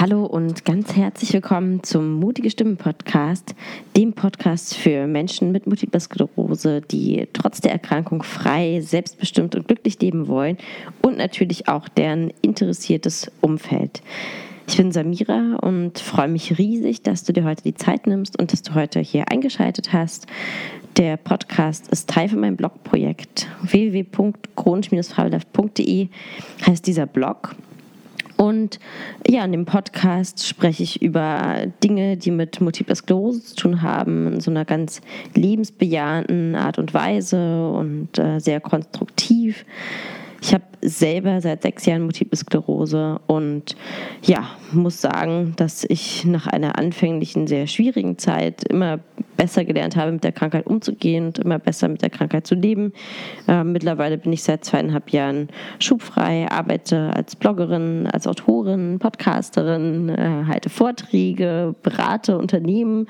Hallo und ganz herzlich willkommen zum Mutige Stimmen Podcast, dem Podcast für Menschen mit Multipler Sklerose, die trotz der Erkrankung frei, selbstbestimmt und glücklich leben wollen und natürlich auch deren interessiertes Umfeld. Ich bin Samira und freue mich riesig, dass du dir heute die Zeit nimmst und dass du heute hier eingeschaltet hast. Der Podcast ist Teil von meinem Blogprojekt www.chronisch-fabelhaft.de heißt dieser Blog und ja, in dem Podcast spreche ich über Dinge, die mit Multipler Sklerose zu tun haben, in so einer ganz lebensbejahenden Art und Weise und äh, sehr konstruktiv. Ich habe selber seit sechs Jahren Multiple Sklerose und ja, muss sagen, dass ich nach einer anfänglichen, sehr schwierigen Zeit immer besser gelernt habe, mit der Krankheit umzugehen und immer besser mit der Krankheit zu leben. Äh, mittlerweile bin ich seit zweieinhalb Jahren schubfrei, arbeite als Bloggerin, als Autorin, Podcasterin, äh, halte Vorträge, berate Unternehmen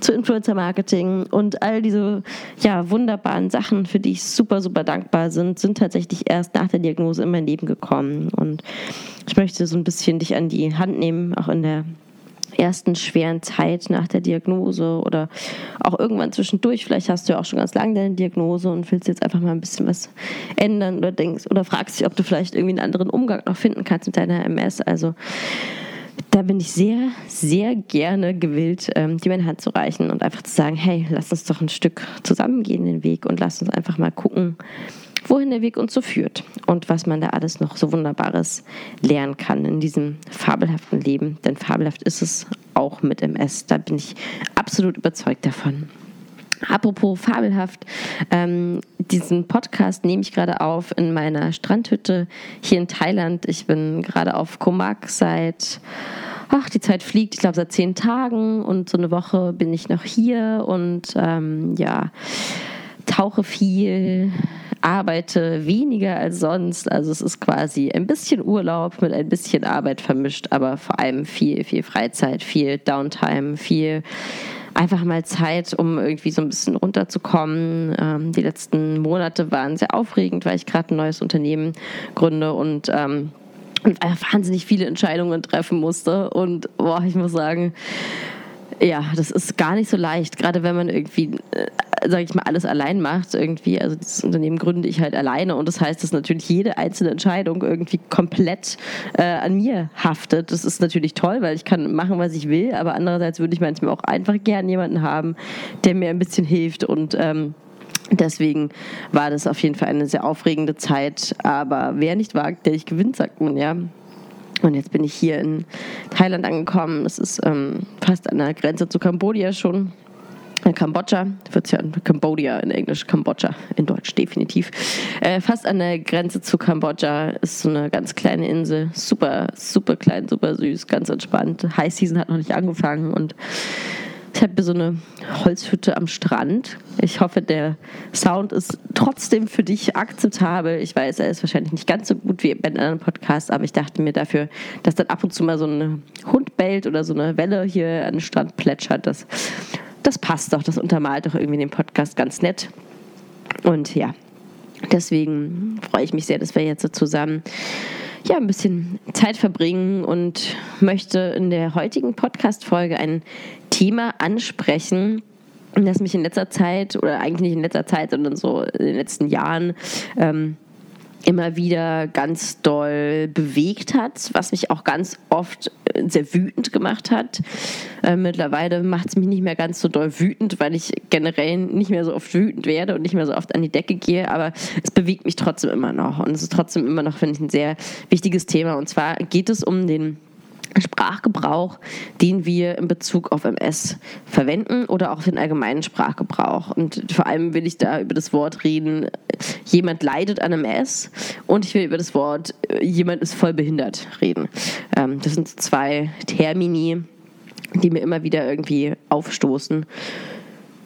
zu Influencer-Marketing und all diese ja, wunderbaren Sachen, für die ich super, super dankbar bin, sind tatsächlich erst nach der Diagnose in mein Leben gekommen. Und ich möchte so ein bisschen dich an die Hand nehmen, auch in der ersten schweren Zeit nach der Diagnose oder auch irgendwann zwischendurch. Vielleicht hast du ja auch schon ganz lange deine Diagnose und willst jetzt einfach mal ein bisschen was ändern oder denkst oder fragst dich, ob du vielleicht irgendwie einen anderen Umgang noch finden kannst mit deiner MS. Also da bin ich sehr, sehr gerne gewillt, ähm, dir meine Hand zu reichen und einfach zu sagen, hey, lass uns doch ein Stück zusammengehen den Weg und lass uns einfach mal gucken, wohin der Weg uns so führt und was man da alles noch so Wunderbares lernen kann in diesem fabelhaften Leben. Denn fabelhaft ist es auch mit MS. Da bin ich absolut überzeugt davon. Apropos fabelhaft, ähm, diesen Podcast nehme ich gerade auf in meiner Strandhütte hier in Thailand. Ich bin gerade auf Komak seit, ach, die Zeit fliegt, ich glaube seit zehn Tagen und so eine Woche bin ich noch hier und ähm, ja, tauche viel, arbeite weniger als sonst. Also es ist quasi ein bisschen Urlaub mit ein bisschen Arbeit vermischt, aber vor allem viel, viel Freizeit, viel Downtime, viel einfach mal Zeit, um irgendwie so ein bisschen runterzukommen. Ähm, die letzten Monate waren sehr aufregend, weil ich gerade ein neues Unternehmen gründe und ähm, wahnsinnig viele Entscheidungen treffen musste. Und boah, ich muss sagen, ja, das ist gar nicht so leicht, gerade wenn man irgendwie, äh, sage ich mal, alles allein macht irgendwie. Also das Unternehmen gründe ich halt alleine und das heißt, dass natürlich jede einzelne Entscheidung irgendwie komplett äh, an mir haftet. Das ist natürlich toll, weil ich kann machen, was ich will, aber andererseits würde ich manchmal auch einfach gern jemanden haben, der mir ein bisschen hilft und ähm, Deswegen war das auf jeden Fall eine sehr aufregende Zeit. Aber wer nicht wagt, der nicht gewinnt, sagt man ja. Und jetzt bin ich hier in Thailand angekommen. Es ist ähm, fast an der Grenze zu Kambodscha schon. In Kambodscha, wird es ja in Cambodia in Englisch, Kambodscha in Deutsch definitiv. Äh, fast an der Grenze zu Kambodscha ist so eine ganz kleine Insel. Super, super klein, super süß, ganz entspannt. High Season hat noch nicht angefangen und ich habe so eine Holzhütte am Strand. Ich hoffe, der Sound ist trotzdem für dich akzeptabel. Ich weiß, er ist wahrscheinlich nicht ganz so gut wie bei anderen Podcasts, aber ich dachte mir dafür, dass dann ab und zu mal so ein Hund bellt oder so eine Welle hier an den Strand plätschert, das, das passt doch. Das untermalt doch irgendwie den Podcast ganz nett. Und ja, deswegen freue ich mich sehr, dass wir jetzt so zusammen ja, ein bisschen Zeit verbringen und möchte in der heutigen Podcast-Folge ein Thema ansprechen, das mich in letzter Zeit, oder eigentlich nicht in letzter Zeit, sondern so in den letzten Jahren ähm, immer wieder ganz doll bewegt hat, was mich auch ganz oft äh, sehr wütend gemacht hat. Äh, mittlerweile macht es mich nicht mehr ganz so doll wütend, weil ich generell nicht mehr so oft wütend werde und nicht mehr so oft an die Decke gehe, aber es bewegt mich trotzdem immer noch und es ist trotzdem immer noch, finde ich, ein sehr wichtiges Thema. Und zwar geht es um den Sprachgebrauch, den wir in Bezug auf MS verwenden oder auch den allgemeinen Sprachgebrauch. Und vor allem will ich da über das Wort reden, jemand leidet an MS und ich will über das Wort jemand ist voll behindert reden. Ähm, das sind zwei Termini, die mir immer wieder irgendwie aufstoßen.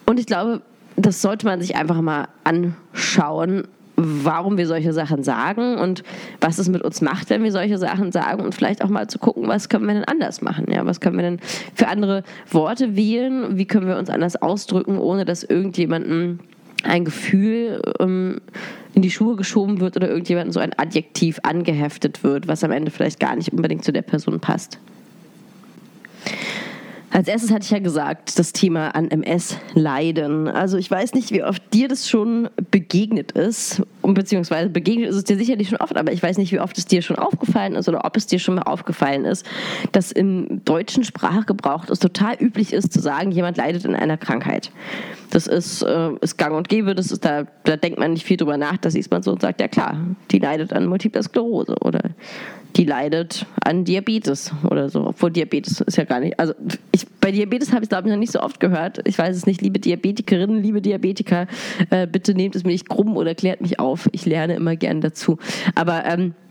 Und ich glaube, das sollte man sich einfach mal anschauen warum wir solche Sachen sagen und was es mit uns macht, wenn wir solche Sachen sagen und vielleicht auch mal zu gucken, was können wir denn anders machen, ja, was können wir denn für andere Worte wählen, wie können wir uns anders ausdrücken, ohne dass irgendjemandem ein Gefühl ähm, in die Schuhe geschoben wird oder irgendjemandem so ein Adjektiv angeheftet wird, was am Ende vielleicht gar nicht unbedingt zu der Person passt. Als erstes hatte ich ja gesagt, das Thema an MS leiden. Also ich weiß nicht, wie oft dir das schon begegnet ist, beziehungsweise begegnet ist es dir sicherlich schon oft, aber ich weiß nicht, wie oft es dir schon aufgefallen ist oder ob es dir schon mal aufgefallen ist, dass im deutschen Sprachgebrauch es total üblich ist zu sagen, jemand leidet in einer Krankheit. Das ist, äh, ist gang und gäbe, das ist, da, da denkt man nicht viel drüber nach, da sieht man so und sagt, ja klar, die leidet an Multipler Sklerose oder die leidet an Diabetes oder so. Obwohl Diabetes ist ja gar nicht. Also ich, bei Diabetes habe ich es, glaube ich, noch nicht so oft gehört. Ich weiß es nicht, liebe Diabetikerinnen, liebe Diabetiker, äh, bitte nehmt es mir nicht krumm oder klärt mich auf. Ich lerne immer gern dazu. Aber ähm, äh,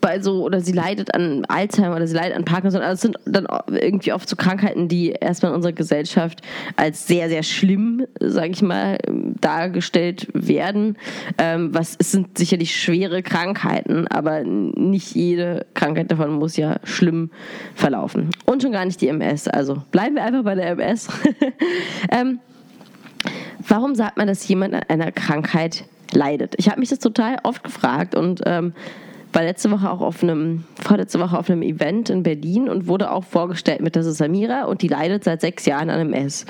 bei so, oder sie leidet an Alzheimer oder sie leidet an Parkinson. Also es sind dann irgendwie oft so Krankheiten, die erstmal in unserer Gesellschaft als sehr, sehr schlimm, sage ich mal, dargestellt werden. Ähm, was, es sind sicherlich schwere Krankheiten, aber nicht jede Krankheit davon muss ja schlimm verlaufen. Und schon gar nicht die MS. Also bleiben wir einfach bei der MS. ähm, warum sagt man, dass jemand an einer Krankheit leidet? Ich habe mich das total oft gefragt und ähm, war letzte Woche auch auf einem, vorletzte Woche auf einem Event in Berlin und wurde auch vorgestellt mit, ist Samira und die leidet seit sechs Jahren an MS.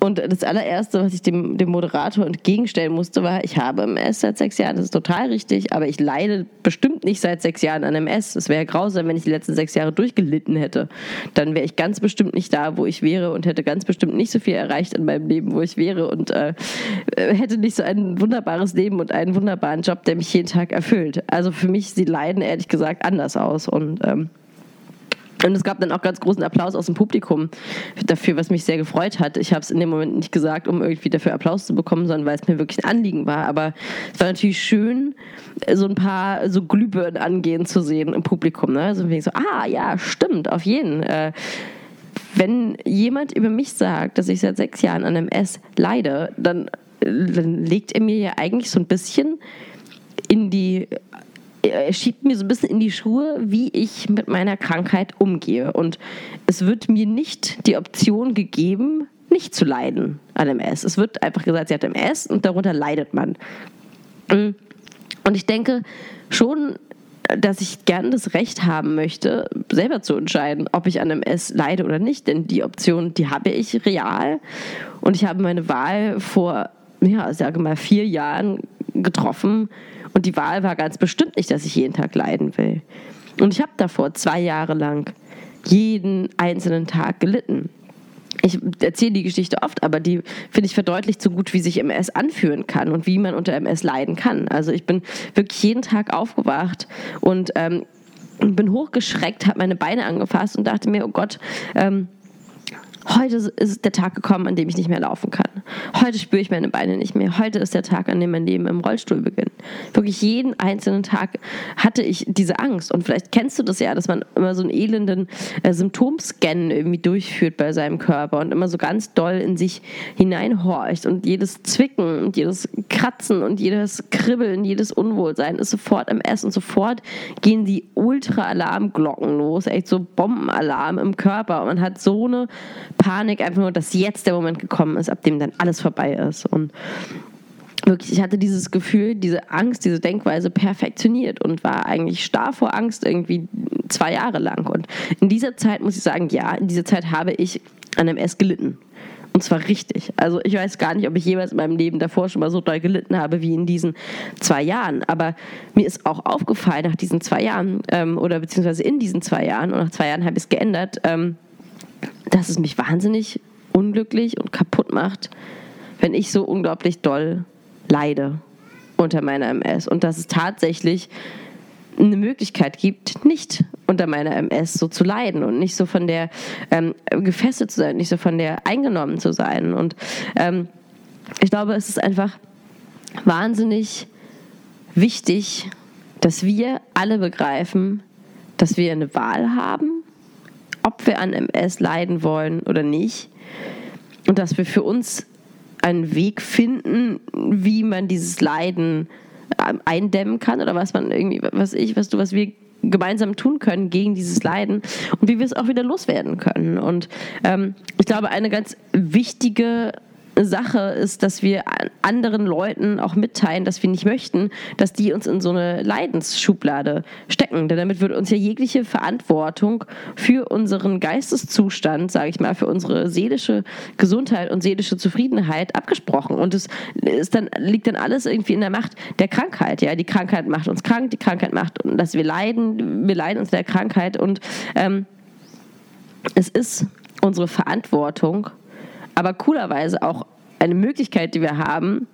Und das allererste, was ich dem, dem Moderator entgegenstellen musste, war, ich habe MS seit sechs Jahren, das ist total richtig, aber ich leide bestimmt nicht seit sechs Jahren an MS. Es wäre grausam, wenn ich die letzten sechs Jahre durchgelitten hätte. Dann wäre ich ganz bestimmt nicht da, wo ich wäre und hätte ganz bestimmt nicht so viel erreicht in meinem Leben, wo ich wäre und äh, hätte nicht so ein wunderbares Leben und einen wunderbaren Job, der mich jeden Tag erfüllt. Also für mich, sie leiden ehrlich gesagt anders aus und ähm, und es gab dann auch ganz großen Applaus aus dem Publikum dafür, was mich sehr gefreut hat. Ich habe es in dem Moment nicht gesagt, um irgendwie dafür Applaus zu bekommen, sondern weil es mir wirklich ein Anliegen war. Aber es war natürlich schön, so ein paar so Glühbirnen angehen zu sehen im Publikum. Ne? Also so, ah ja, stimmt, auf jeden. Äh, wenn jemand über mich sagt, dass ich seit sechs Jahren an MS leide, dann, dann legt er mir ja eigentlich so ein bisschen in die er schiebt mir so ein bisschen in die Schuhe, wie ich mit meiner Krankheit umgehe. Und es wird mir nicht die Option gegeben, nicht zu leiden an MS. Es wird einfach gesagt, sie hat MS und darunter leidet man. Mm. Und ich denke schon, dass ich gerne das Recht haben möchte, selber zu entscheiden, ob ich an MS leide oder nicht. Denn die Option, die habe ich real. Und ich habe meine Wahl vor, ja, sage mal, vier Jahren getroffen und die Wahl war ganz bestimmt nicht, dass ich jeden Tag leiden will. Und ich habe davor zwei Jahre lang jeden einzelnen Tag gelitten. Ich erzähle die Geschichte oft, aber die finde ich verdeutlicht so gut, wie sich MS anfühlen kann und wie man unter MS leiden kann. Also ich bin wirklich jeden Tag aufgewacht und ähm, bin hochgeschreckt, habe meine Beine angefasst und dachte mir, oh Gott, ähm, Heute ist der Tag gekommen, an dem ich nicht mehr laufen kann. Heute spüre ich meine Beine nicht mehr. Heute ist der Tag, an dem mein Leben im Rollstuhl beginnt. Wirklich jeden einzelnen Tag hatte ich diese Angst. Und vielleicht kennst du das ja, dass man immer so einen elenden äh, Symptomscan irgendwie durchführt bei seinem Körper und immer so ganz doll in sich hineinhorcht. Und jedes Zwicken und jedes Kratzen und jedes Kribbeln, jedes Unwohlsein ist sofort im Essen. Und sofort gehen die Ultra-Alarmglocken los. Echt so Bombenalarm im Körper. Und man hat so eine Panik, einfach nur, dass jetzt der Moment gekommen ist, ab dem dann alles vorbei ist. Und wirklich, ich hatte dieses Gefühl, diese Angst, diese Denkweise perfektioniert und war eigentlich starr vor Angst irgendwie zwei Jahre lang. Und in dieser Zeit muss ich sagen, ja, in dieser Zeit habe ich an MS gelitten. Und zwar richtig. Also ich weiß gar nicht, ob ich jemals in meinem Leben davor schon mal so doll gelitten habe wie in diesen zwei Jahren. Aber mir ist auch aufgefallen nach diesen zwei Jahren ähm, oder beziehungsweise in diesen zwei Jahren und nach zwei Jahren habe ich es geändert. Ähm, dass es mich wahnsinnig unglücklich und kaputt macht, wenn ich so unglaublich doll leide unter meiner MS und dass es tatsächlich eine Möglichkeit gibt, nicht unter meiner MS so zu leiden und nicht so von der ähm, gefesselt zu sein, nicht so von der eingenommen zu sein. Und ähm, ich glaube, es ist einfach wahnsinnig wichtig, dass wir alle begreifen, dass wir eine Wahl haben ob wir an MS leiden wollen oder nicht. Und dass wir für uns einen Weg finden, wie man dieses Leiden ähm, eindämmen kann oder was man irgendwie, was ich, was du, was wir gemeinsam tun können gegen dieses Leiden und wie wir es auch wieder loswerden können. Und ähm, ich glaube, eine ganz wichtige Sache ist, dass wir anderen Leuten auch mitteilen, dass wir nicht möchten, dass die uns in so eine Leidensschublade stecken. Denn damit wird uns ja jegliche Verantwortung für unseren Geisteszustand, sage ich mal, für unsere seelische Gesundheit und seelische Zufriedenheit abgesprochen. Und es ist dann, liegt dann alles irgendwie in der Macht der Krankheit. Ja, die Krankheit macht uns krank, die Krankheit macht, dass wir leiden, wir leiden unter der Krankheit und ähm, es ist unsere Verantwortung, aber coolerweise auch eine Möglichkeit, die wir haben,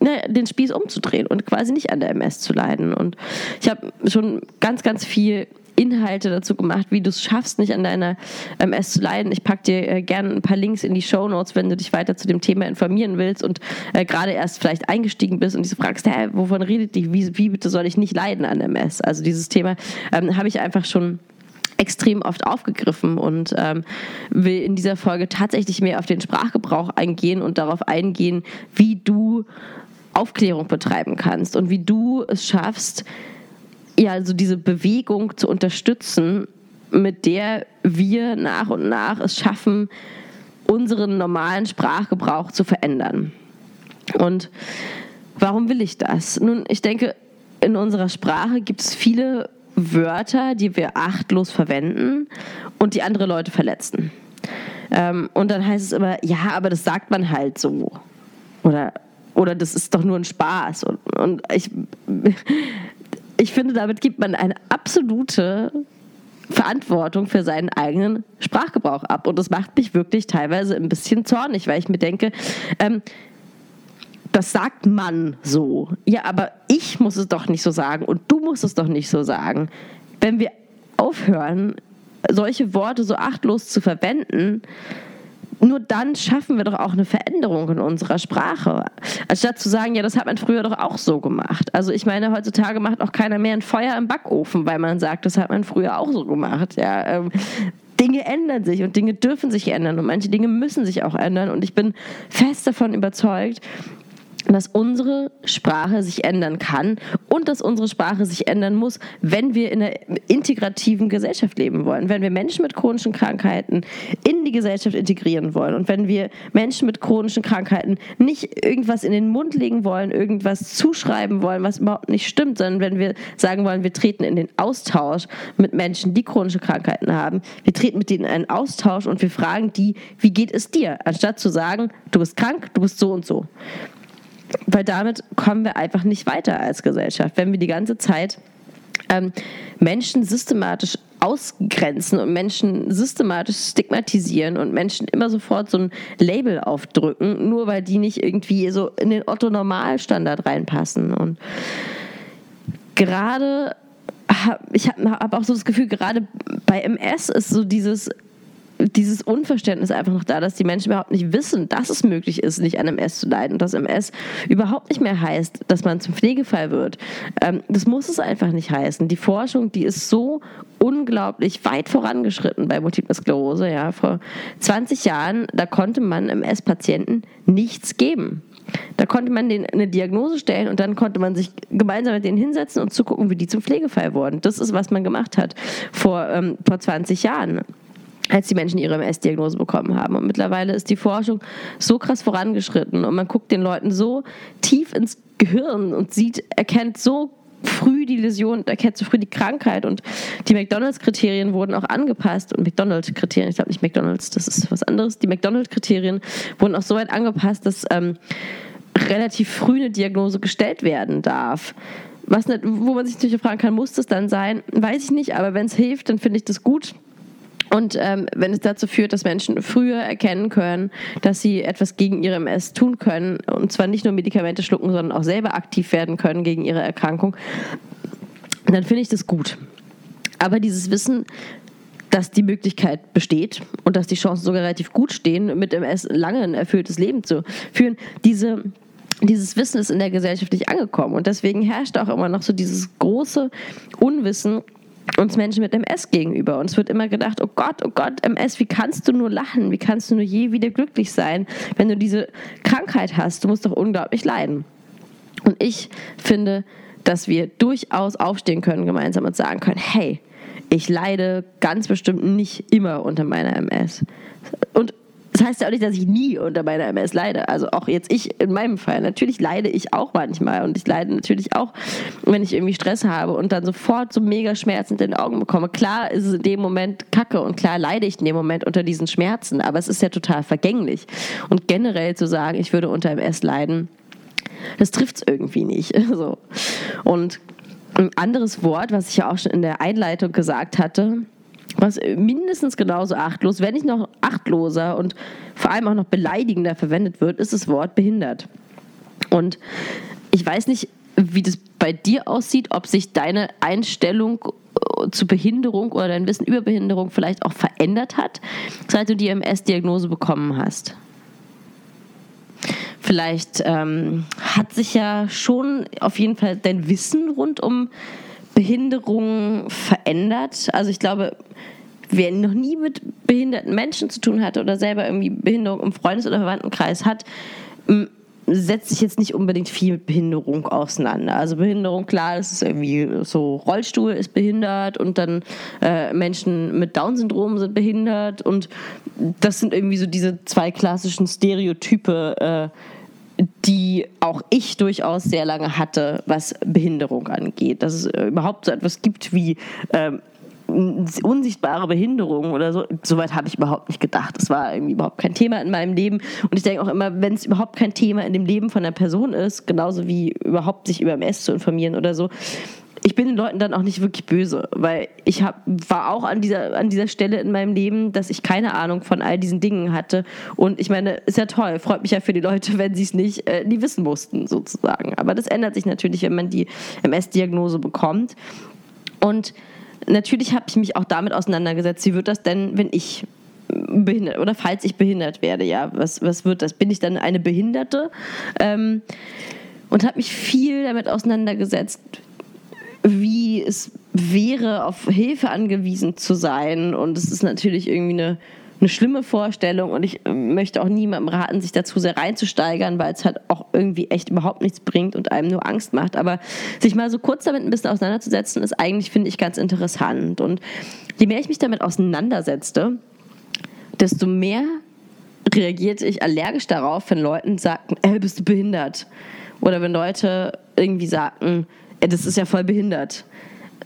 ne, den Spieß umzudrehen und quasi nicht an der MS zu leiden. Und ich habe schon ganz, ganz viel Inhalte dazu gemacht, wie du es schaffst, nicht an deiner MS zu leiden. Ich packe dir äh, gerne ein paar Links in die Show Notes, wenn du dich weiter zu dem Thema informieren willst und äh, gerade erst vielleicht eingestiegen bist und dich fragst, hä, wovon redet die? Wie, wie bitte soll ich nicht leiden an MS? Also dieses Thema ähm, habe ich einfach schon extrem oft aufgegriffen und ähm, will in dieser Folge tatsächlich mehr auf den Sprachgebrauch eingehen und darauf eingehen, wie du Aufklärung betreiben kannst und wie du es schaffst, ja, also diese Bewegung zu unterstützen, mit der wir nach und nach es schaffen, unseren normalen Sprachgebrauch zu verändern. Und warum will ich das? Nun, ich denke, in unserer Sprache gibt es viele Wörter, die wir achtlos verwenden und die andere Leute verletzen. Ähm, und dann heißt es immer, ja, aber das sagt man halt so. Oder, oder das ist doch nur ein Spaß. Und, und ich, ich finde, damit gibt man eine absolute Verantwortung für seinen eigenen Sprachgebrauch ab. Und das macht mich wirklich teilweise ein bisschen zornig, weil ich mir denke, ähm, das sagt man so. Ja, aber ich muss es doch nicht so sagen und du musst es doch nicht so sagen. Wenn wir aufhören, solche Worte so achtlos zu verwenden, nur dann schaffen wir doch auch eine Veränderung in unserer Sprache. Anstatt zu sagen, ja, das hat man früher doch auch so gemacht. Also ich meine, heutzutage macht auch keiner mehr ein Feuer im Backofen, weil man sagt, das hat man früher auch so gemacht. Ja, ähm, Dinge ändern sich und Dinge dürfen sich ändern und manche Dinge müssen sich auch ändern. Und ich bin fest davon überzeugt, dass unsere Sprache sich ändern kann und dass unsere Sprache sich ändern muss, wenn wir in einer integrativen Gesellschaft leben wollen, wenn wir Menschen mit chronischen Krankheiten in die Gesellschaft integrieren wollen und wenn wir Menschen mit chronischen Krankheiten nicht irgendwas in den Mund legen wollen, irgendwas zuschreiben wollen, was überhaupt nicht stimmt, sondern wenn wir sagen wollen, wir treten in den Austausch mit Menschen, die chronische Krankheiten haben, wir treten mit denen in einen Austausch und wir fragen die, wie geht es dir, anstatt zu sagen, du bist krank, du bist so und so. Weil damit kommen wir einfach nicht weiter als Gesellschaft, wenn wir die ganze Zeit ähm, Menschen systematisch ausgrenzen und Menschen systematisch stigmatisieren und Menschen immer sofort so ein Label aufdrücken, nur weil die nicht irgendwie so in den Otto-Normalstandard reinpassen. Und gerade, ich habe hab auch so das Gefühl, gerade bei MS ist so dieses dieses Unverständnis einfach noch da, dass die Menschen überhaupt nicht wissen, dass es möglich ist, nicht an MS zu leiden und dass MS überhaupt nicht mehr heißt, dass man zum Pflegefall wird. Ähm, das muss es einfach nicht heißen. Die Forschung, die ist so unglaublich weit vorangeschritten bei Multiple Sklerose. Ja. Vor 20 Jahren, da konnte man MS-Patienten nichts geben. Da konnte man denen eine Diagnose stellen und dann konnte man sich gemeinsam mit denen hinsetzen und zugucken, wie die zum Pflegefall wurden. Das ist, was man gemacht hat vor, ähm, vor 20 Jahren als die Menschen ihre MS-Diagnose bekommen haben. Und mittlerweile ist die Forschung so krass vorangeschritten und man guckt den Leuten so tief ins Gehirn und sieht, erkennt so früh die Läsion, erkennt so früh die Krankheit und die McDonalds-Kriterien wurden auch angepasst und McDonalds-Kriterien, ich glaube nicht McDonalds, das ist was anderes, die McDonalds-Kriterien wurden auch so weit angepasst, dass ähm, relativ früh eine Diagnose gestellt werden darf. Was wo man sich natürlich fragen kann, muss das dann sein? Weiß ich nicht, aber wenn es hilft, dann finde ich das gut. Und ähm, wenn es dazu führt, dass Menschen früher erkennen können, dass sie etwas gegen ihre MS tun können, und zwar nicht nur Medikamente schlucken, sondern auch selber aktiv werden können gegen ihre Erkrankung, dann finde ich das gut. Aber dieses Wissen, dass die Möglichkeit besteht und dass die Chancen sogar relativ gut stehen, mit MS lange ein erfülltes Leben zu führen, diese dieses Wissen ist in der Gesellschaft nicht angekommen. Und deswegen herrscht auch immer noch so dieses große Unwissen uns Menschen mit MS gegenüber. Und es wird immer gedacht, oh Gott, oh Gott, MS, wie kannst du nur lachen? Wie kannst du nur je wieder glücklich sein, wenn du diese Krankheit hast? Du musst doch unglaublich leiden. Und ich finde, dass wir durchaus aufstehen können gemeinsam und sagen können, hey, ich leide ganz bestimmt nicht immer unter meiner MS. Und das heißt ja auch nicht, dass ich nie unter meiner MS leide. Also auch jetzt ich in meinem Fall. Natürlich leide ich auch manchmal und ich leide natürlich auch, wenn ich irgendwie Stress habe und dann sofort so mega Schmerzen in den Augen bekomme. Klar ist es in dem Moment kacke und klar leide ich in dem Moment unter diesen Schmerzen, aber es ist ja total vergänglich. Und generell zu sagen, ich würde unter MS leiden, das trifft es irgendwie nicht. So. Und ein anderes Wort, was ich ja auch schon in der Einleitung gesagt hatte, was mindestens genauso achtlos, wenn nicht noch achtloser und vor allem auch noch beleidigender verwendet wird, ist das Wort behindert. Und ich weiß nicht, wie das bei dir aussieht, ob sich deine Einstellung äh, zu Behinderung oder dein Wissen über Behinderung vielleicht auch verändert hat, seit du die MS-Diagnose bekommen hast. Vielleicht ähm, hat sich ja schon auf jeden Fall dein Wissen rund um Behinderung verändert. Also ich glaube, wer noch nie mit behinderten Menschen zu tun hatte oder selber irgendwie Behinderung im Freundes- oder Verwandtenkreis hat, setzt sich jetzt nicht unbedingt viel mit Behinderung auseinander. Also Behinderung, klar, das ist irgendwie so, Rollstuhl ist behindert und dann äh, Menschen mit Down-Syndrom sind behindert und das sind irgendwie so diese zwei klassischen Stereotype, äh, die auch ich durchaus sehr lange hatte, was Behinderung angeht. Dass es äh, überhaupt so etwas gibt wie ähm, unsichtbare Behinderung oder so. Soweit habe ich überhaupt nicht gedacht. Das war irgendwie überhaupt kein Thema in meinem Leben. Und ich denke auch immer, wenn es überhaupt kein Thema in dem Leben von einer Person ist, genauso wie überhaupt sich über MS zu informieren oder so, ich bin den Leuten dann auch nicht wirklich böse, weil ich hab, war auch an dieser, an dieser Stelle in meinem Leben, dass ich keine Ahnung von all diesen Dingen hatte. Und ich meine, ist ja toll, freut mich ja für die Leute, wenn sie es nicht äh, nie wissen mussten, sozusagen. Aber das ändert sich natürlich, wenn man die MS-Diagnose bekommt. Und natürlich habe ich mich auch damit auseinandergesetzt, wie wird das denn, wenn ich behindert oder falls ich behindert werde, ja, was, was wird das? Bin ich dann eine Behinderte? Ähm, und habe mich viel damit auseinandergesetzt, wie es wäre, auf Hilfe angewiesen zu sein. Und es ist natürlich irgendwie eine eine schlimme Vorstellung und ich ähm, möchte auch niemandem raten, sich dazu sehr reinzusteigern, weil es halt auch irgendwie echt überhaupt nichts bringt und einem nur Angst macht. Aber sich mal so kurz damit ein bisschen auseinanderzusetzen, ist eigentlich, finde ich, ganz interessant. Und je mehr ich mich damit auseinandersetzte, desto mehr reagierte ich allergisch darauf, wenn Leute sagten, ey, bist du behindert? Oder wenn Leute irgendwie sagten, das ist ja voll behindert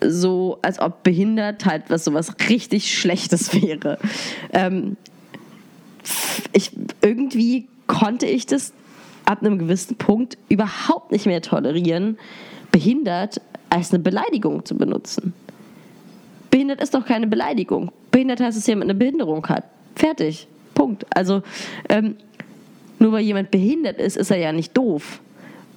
so, als ob behindert halt was sowas richtig Schlechtes wäre. Ähm, ich, irgendwie konnte ich das ab einem gewissen Punkt überhaupt nicht mehr tolerieren, behindert als eine Beleidigung zu benutzen. Behindert ist doch keine Beleidigung. Behindert heißt, dass jemand eine Behinderung hat. Fertig. Punkt. Also ähm, nur weil jemand behindert ist, ist er ja nicht doof.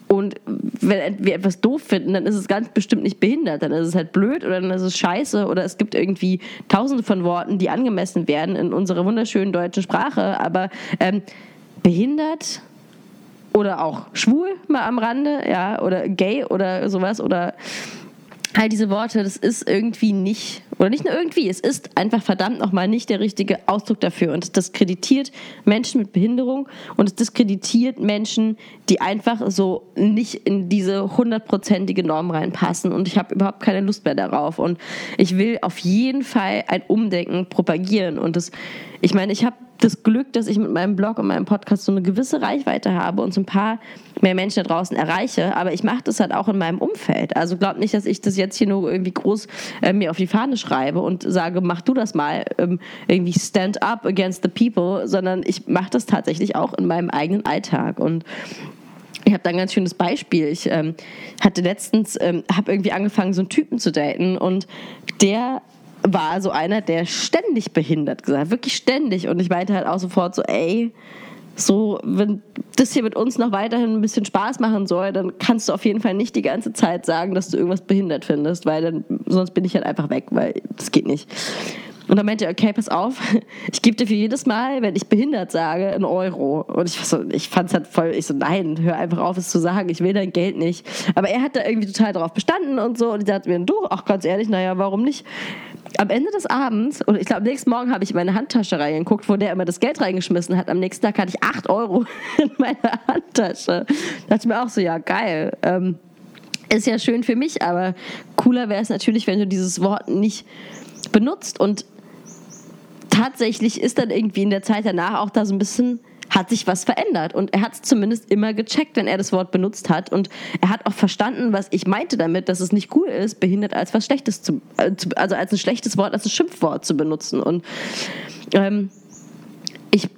Und wenn wir etwas doof finden, dann ist es ganz bestimmt nicht behindert. Dann ist es halt blöd oder dann ist es scheiße oder es gibt irgendwie tausende von Worten, die angemessen werden in unserer wunderschönen deutschen Sprache. Aber ähm, behindert oder auch schwul mal am Rande, ja, oder gay oder sowas oder all diese Worte, das ist irgendwie nicht, oder nicht nur irgendwie, es ist einfach verdammt nochmal nicht der richtige Ausdruck dafür. Und es diskreditiert Menschen mit Behinderung und es diskreditiert Menschen, die einfach so nicht in diese hundertprozentige Norm reinpassen. Und ich habe überhaupt keine Lust mehr darauf. Und ich will auf jeden Fall ein Umdenken propagieren. Und das, ich meine, ich habe das Glück, dass ich mit meinem Blog und meinem Podcast so eine gewisse Reichweite habe und so ein paar mehr Menschen da draußen erreiche. Aber ich mache das halt auch in meinem Umfeld. Also glaub nicht, dass ich das jetzt hier nur irgendwie groß äh, mir auf die Fahne schreibe und sage, mach du das mal, ähm, irgendwie stand up against the people, sondern ich mache das tatsächlich auch in meinem eigenen Alltag. Und ich habe da ein ganz schönes Beispiel. Ich ähm, hatte letztens, ähm, habe irgendwie angefangen, so einen Typen zu daten und der war so einer, der ständig behindert gesagt, wirklich ständig. Und ich meinte halt auch sofort so, ey, so, wenn das hier mit uns noch weiterhin ein bisschen Spaß machen soll, dann kannst du auf jeden Fall nicht die ganze Zeit sagen, dass du irgendwas behindert findest, weil dann, sonst bin ich halt einfach weg, weil das geht nicht. Und dann meinte er, okay, pass auf, ich gebe dir für jedes Mal, wenn ich behindert sage, einen Euro. Und ich, so, ich fand es halt voll, ich so, nein, hör einfach auf, es zu sagen, ich will dein Geld nicht. Aber er hat da irgendwie total darauf bestanden und so. Und ich dachte mir, du, ach ganz ehrlich, naja, warum nicht? Am Ende des Abends, und ich glaube, am nächsten Morgen habe ich in meine Handtasche reingeguckt, wo der immer das Geld reingeschmissen hat. Am nächsten Tag hatte ich 8 Euro in meiner Handtasche. Da dachte ich mir auch so, ja, geil. Ähm, ist ja schön für mich, aber cooler wäre es natürlich, wenn du dieses Wort nicht benutzt und tatsächlich ist dann irgendwie in der Zeit danach auch da so ein bisschen hat sich was verändert. Und er hat es zumindest immer gecheckt, wenn er das Wort benutzt hat. Und er hat auch verstanden, was ich meinte damit, dass es nicht cool ist, behindert als was Schlechtes zu, äh, also als ein schlechtes Wort, als ein Schimpfwort zu benutzen. Und ähm, ich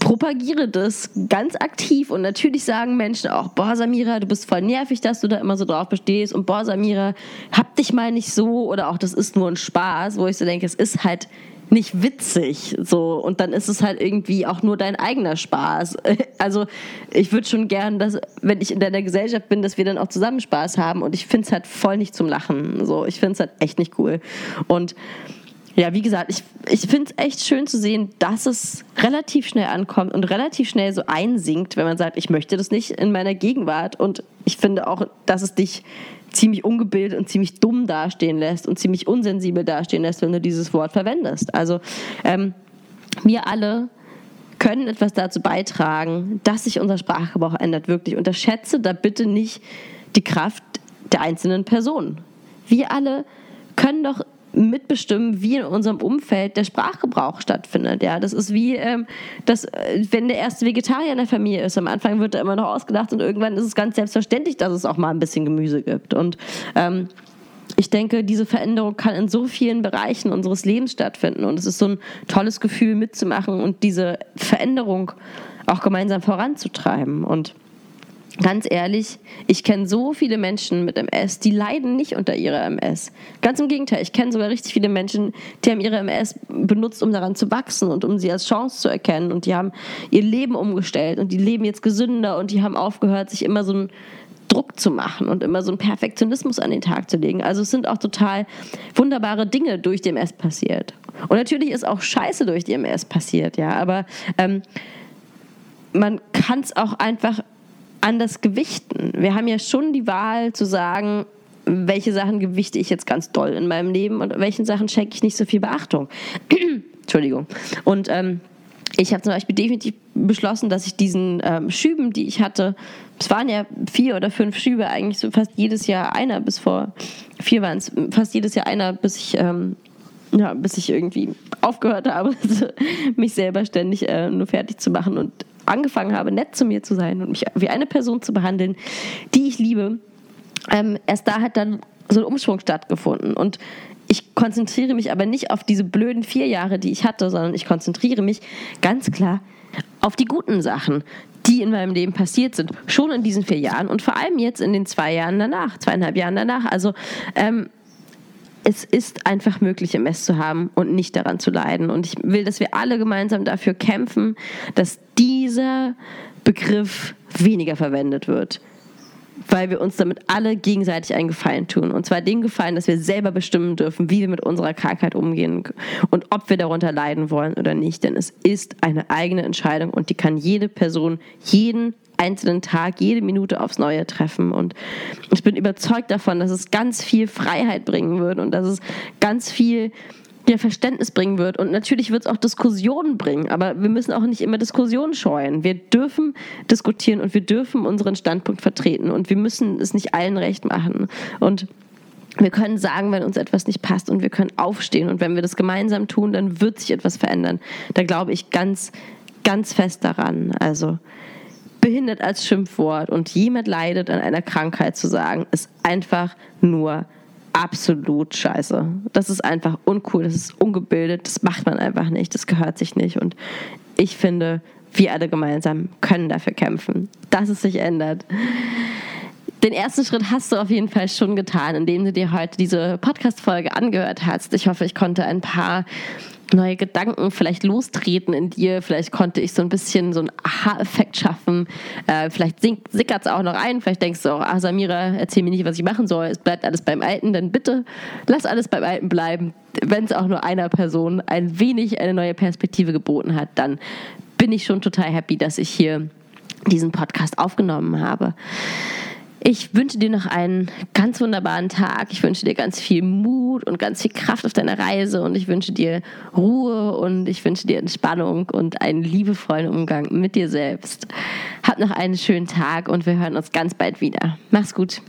propagiere das ganz aktiv und natürlich sagen Menschen auch, boah Samira, du bist voll nervig, dass du da immer so drauf bestehst und boah Samira, hab dich mal nicht so oder auch das ist nur ein Spaß, wo ich so denke, es ist halt nicht witzig. So. Und dann ist es halt irgendwie auch nur dein eigener Spaß. Also ich würde schon gern, dass, wenn ich in deiner Gesellschaft bin, dass wir dann auch zusammen Spaß haben. Und ich finde es halt voll nicht zum Lachen. So. Ich finde es halt echt nicht cool. Und ja, wie gesagt, ich, ich finde es echt schön zu sehen, dass es relativ schnell ankommt und relativ schnell so einsinkt, wenn man sagt, ich möchte das nicht in meiner Gegenwart. Und ich finde auch, dass es dich ziemlich ungebildet und ziemlich dumm dastehen lässt und ziemlich unsensibel dastehen lässt, wenn du dieses Wort verwendest. Also ähm, wir alle können etwas dazu beitragen, dass sich unser Sprachgebrauch ändert, wirklich. Unterschätze da bitte nicht die Kraft der einzelnen Personen. Wir alle können doch mitbestimmen, wie in unserem Umfeld der Sprachgebrauch stattfindet. Ja, das ist wie, ähm, das, äh, wenn der erste Vegetarier in der Familie ist. Am Anfang wird er immer noch ausgedacht und irgendwann ist es ganz selbstverständlich, dass es auch mal ein bisschen Gemüse gibt. Und ähm, ich denke, diese Veränderung kann in so vielen Bereichen unseres Lebens stattfinden. Und es ist so ein tolles Gefühl mitzumachen und diese Veränderung auch gemeinsam voranzutreiben. Und Ganz ehrlich, ich kenne so viele Menschen mit MS, die leiden nicht unter ihrer MS. Ganz im Gegenteil, ich kenne sogar richtig viele Menschen, die haben ihre MS benutzt, um daran zu wachsen und um sie als Chance zu erkennen. Und die haben ihr Leben umgestellt und die leben jetzt gesünder und die haben aufgehört, sich immer so einen Druck zu machen und immer so einen Perfektionismus an den Tag zu legen. Also es sind auch total wunderbare Dinge durch die MS passiert. Und natürlich ist auch Scheiße durch die MS passiert, ja, aber ähm, man kann es auch einfach anders gewichten. Wir haben ja schon die Wahl zu sagen, welche Sachen gewichte ich jetzt ganz doll in meinem Leben und welchen Sachen schenke ich nicht so viel Beachtung. Entschuldigung. Und ähm, ich habe zum Beispiel definitiv beschlossen, dass ich diesen ähm, Schüben, die ich hatte, es waren ja vier oder fünf Schübe, eigentlich so fast jedes Jahr einer, bis vor vier waren es, fast jedes Jahr einer, bis ich, ähm, ja, bis ich irgendwie aufgehört habe, mich selber ständig äh, nur fertig zu machen und angefangen habe, nett zu mir zu sein und mich wie eine Person zu behandeln, die ich liebe, ähm, erst da hat dann so ein Umschwung stattgefunden. Und ich konzentriere mich aber nicht auf diese blöden vier Jahre, die ich hatte, sondern ich konzentriere mich ganz klar auf die guten Sachen, die in meinem Leben passiert sind, schon in diesen vier Jahren und vor allem jetzt in den zwei Jahren danach, zweieinhalb Jahren danach. Also ähm, es ist einfach möglich, MS zu haben und nicht daran zu leiden. Und ich will, dass wir alle gemeinsam dafür kämpfen, dass dieser Begriff weniger verwendet wird. Weil wir uns damit alle gegenseitig einen Gefallen tun. Und zwar den Gefallen, dass wir selber bestimmen dürfen, wie wir mit unserer Krankheit umgehen und ob wir darunter leiden wollen oder nicht. Denn es ist eine eigene Entscheidung und die kann jede Person jeden einzelnen Tag, jede Minute aufs Neue treffen. Und ich bin überzeugt davon, dass es ganz viel Freiheit bringen wird und dass es ganz viel ja, Verständnis bringen wird. Und natürlich wird es auch Diskussionen bringen, aber wir müssen auch nicht immer Diskussionen scheuen. Wir dürfen diskutieren und wir dürfen unseren Standpunkt vertreten und wir müssen es nicht allen recht machen. Und wir können sagen, wenn uns etwas nicht passt und wir können aufstehen. Und wenn wir das gemeinsam tun, dann wird sich etwas verändern. Da glaube ich ganz, ganz fest daran. Also behindert als Schimpfwort und jemand leidet an einer Krankheit zu sagen, ist einfach nur absolut scheiße. Das ist einfach uncool, das ist ungebildet, das macht man einfach nicht, das gehört sich nicht. Und ich finde, wir alle gemeinsam können dafür kämpfen, dass es sich ändert. Den ersten Schritt hast du auf jeden Fall schon getan, indem du dir heute diese Podcast-Folge angehört hast. Ich hoffe, ich konnte ein paar neue Gedanken vielleicht lostreten in dir. Vielleicht konnte ich so ein bisschen so einen Aha-Effekt schaffen. Äh, vielleicht sickert es auch noch ein. Vielleicht denkst du auch, ah, Samira, erzähl mir nicht, was ich machen soll. Es bleibt alles beim Alten. Dann bitte lass alles beim Alten bleiben. Wenn es auch nur einer Person ein wenig eine neue Perspektive geboten hat, dann bin ich schon total happy, dass ich hier diesen Podcast aufgenommen habe. Ich wünsche dir noch einen ganz wunderbaren Tag. Ich wünsche dir ganz viel Mut und ganz viel Kraft auf deiner Reise und ich wünsche dir Ruhe und ich wünsche dir Entspannung und einen liebevollen Umgang mit dir selbst. Hab noch einen schönen Tag und wir hören uns ganz bald wieder. Mach's gut.